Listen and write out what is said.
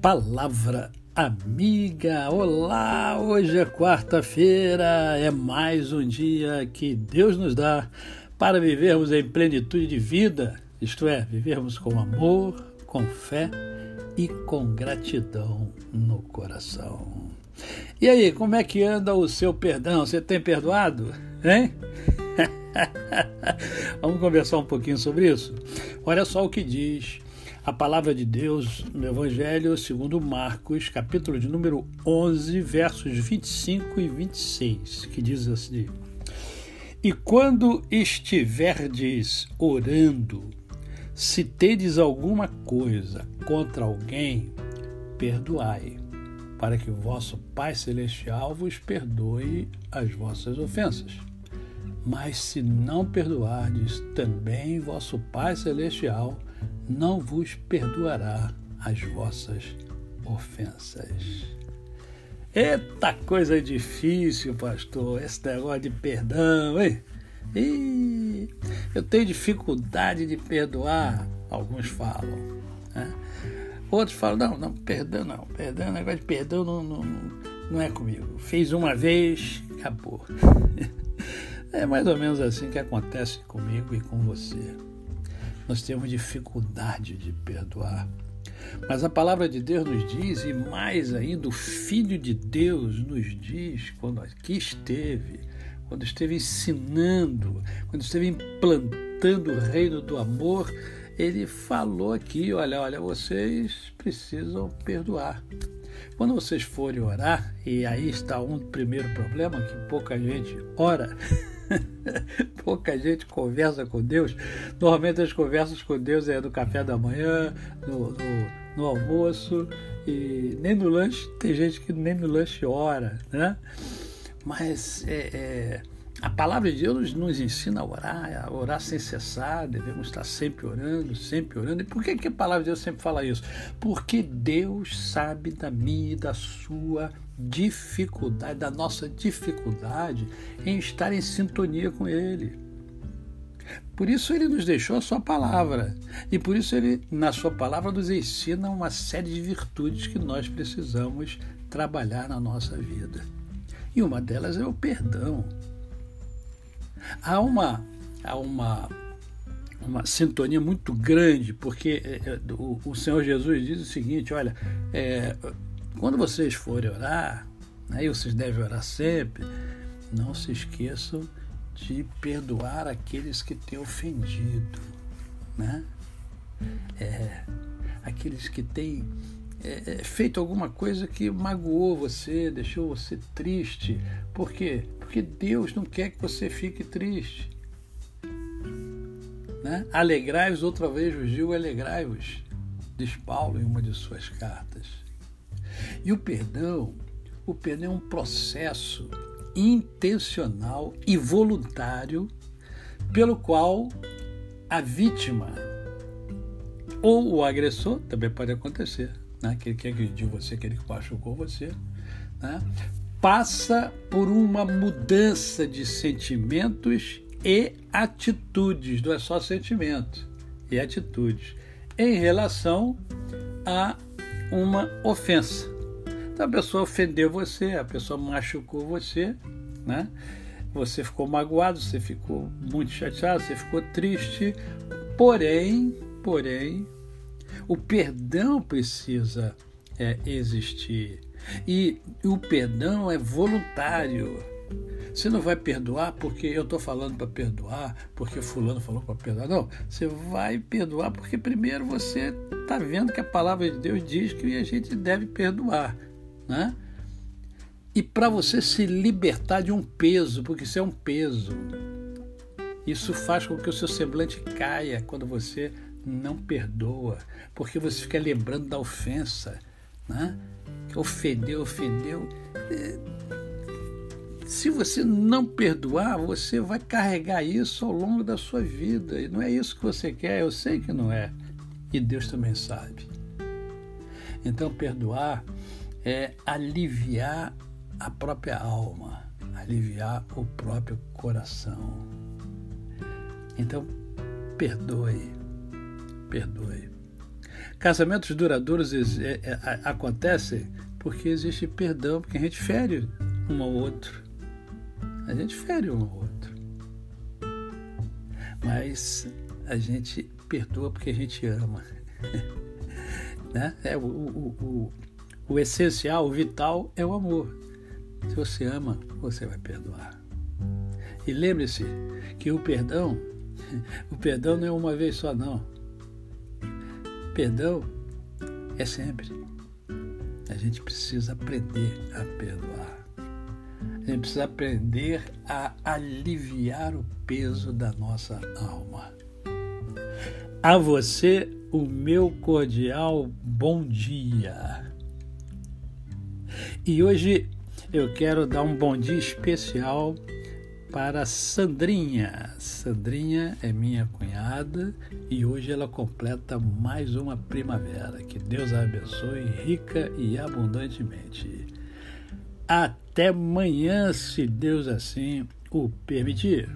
Palavra amiga, olá! Hoje é quarta-feira, é mais um dia que Deus nos dá para vivermos em plenitude de vida, isto é, vivermos com amor, com fé e com gratidão no coração. E aí, como é que anda o seu perdão? Você tem perdoado? Hein? Vamos conversar um pouquinho sobre isso? Olha só o que diz a palavra de Deus no Evangelho segundo Marcos, capítulo de número 11, versos 25 e 26, que diz assim: E quando estiverdes orando, se tedes alguma coisa contra alguém, perdoai, para que o vosso Pai Celestial vos perdoe as vossas ofensas. Mas se não perdoardes, também vosso Pai Celestial não vos perdoará as vossas ofensas. Eita coisa difícil, pastor, esse negócio de perdão, hein? Eu tenho dificuldade de perdoar, alguns falam. Né? Outros falam, não, não, perdão não, perdão, negócio de perdão não, não, não é comigo. Fiz uma vez, acabou. É mais ou menos assim que acontece comigo e com você. Nós temos dificuldade de perdoar. Mas a palavra de Deus nos diz, e mais ainda, o Filho de Deus nos diz, quando aqui esteve, quando esteve ensinando, quando esteve implantando o reino do amor, ele falou aqui: olha, olha, vocês precisam perdoar. Quando vocês forem orar, e aí está um primeiro problema, que pouca gente ora. Pouca gente conversa com Deus. Normalmente as conversas com Deus é no café da manhã, no, no, no almoço e nem no lanche. Tem gente que nem no lanche ora, né? Mas é, é, a palavra de Deus nos ensina a orar, a orar sem cessar, devemos estar sempre orando, sempre orando. E por que, que a palavra de Deus sempre fala isso? Porque Deus sabe da minha e da sua dificuldade, da nossa dificuldade em estar em sintonia com Ele. Por isso ele nos deixou a sua palavra. E por isso ele, na sua palavra, nos ensina uma série de virtudes que nós precisamos trabalhar na nossa vida. E uma delas é o perdão. Há uma, há uma, uma sintonia muito grande, porque é, é, o, Senhor Jesus diz o seguinte: olha, é, quando vocês forem orar, aí né, vocês devem orar sempre, não se esqueçam de perdoar aqueles que têm ofendido, né? É, aqueles que têm é, é, feito alguma coisa que magoou você, deixou você triste. Por quê? Porque Deus não quer que você fique triste. Né? Alegrai-vos, outra vez vos digo, alegrai-vos, diz Paulo em uma de suas cartas. E o perdão, o perdão é um processo intencional e voluntário pelo qual a vítima ou o agressor, também pode acontecer, né? aquele que agrediu você, aquele que machucou você, né? passa por uma mudança de sentimentos e atitudes, não é só sentimento, e atitudes, em relação a uma ofensa. Então a pessoa ofendeu você, a pessoa machucou você, né? Você ficou magoado, você ficou muito chateado, você ficou triste. Porém, porém, o perdão precisa é, existir. E o perdão é voluntário. Você não vai perdoar porque eu estou falando para perdoar, porque fulano falou para perdoar. Não, você vai perdoar porque primeiro você está vendo que a palavra de Deus diz que a gente deve perdoar. Né? E para você se libertar de um peso, porque isso é um peso. Isso faz com que o seu semblante caia quando você não perdoa, porque você fica lembrando da ofensa, né? Ofendeu, ofendeu. É, se você não perdoar, você vai carregar isso ao longo da sua vida. E não é isso que você quer, eu sei que não é. E Deus também sabe. Então, perdoar é aliviar a própria alma, aliviar o próprio coração. Então, perdoe, perdoe. Casamentos duradouros é, é, acontecem porque existe perdão, porque a gente fere um ao outro. A gente fere um ao outro. Mas a gente perdoa porque a gente ama. né? é, o, o, o, o essencial, o vital é o amor. Se você ama, você vai perdoar. E lembre-se que o perdão, o perdão não é uma vez só, não. Perdão é sempre. A gente precisa aprender a perdoar. A gente precisa aprender a aliviar o peso da nossa alma. A você, o meu cordial bom dia. E hoje eu quero dar um bom dia especial para Sandrinha. Sandrinha é minha cunhada e hoje ela completa mais uma primavera. Que Deus a abençoe rica e abundantemente. Até amanhã, se Deus assim o permitir.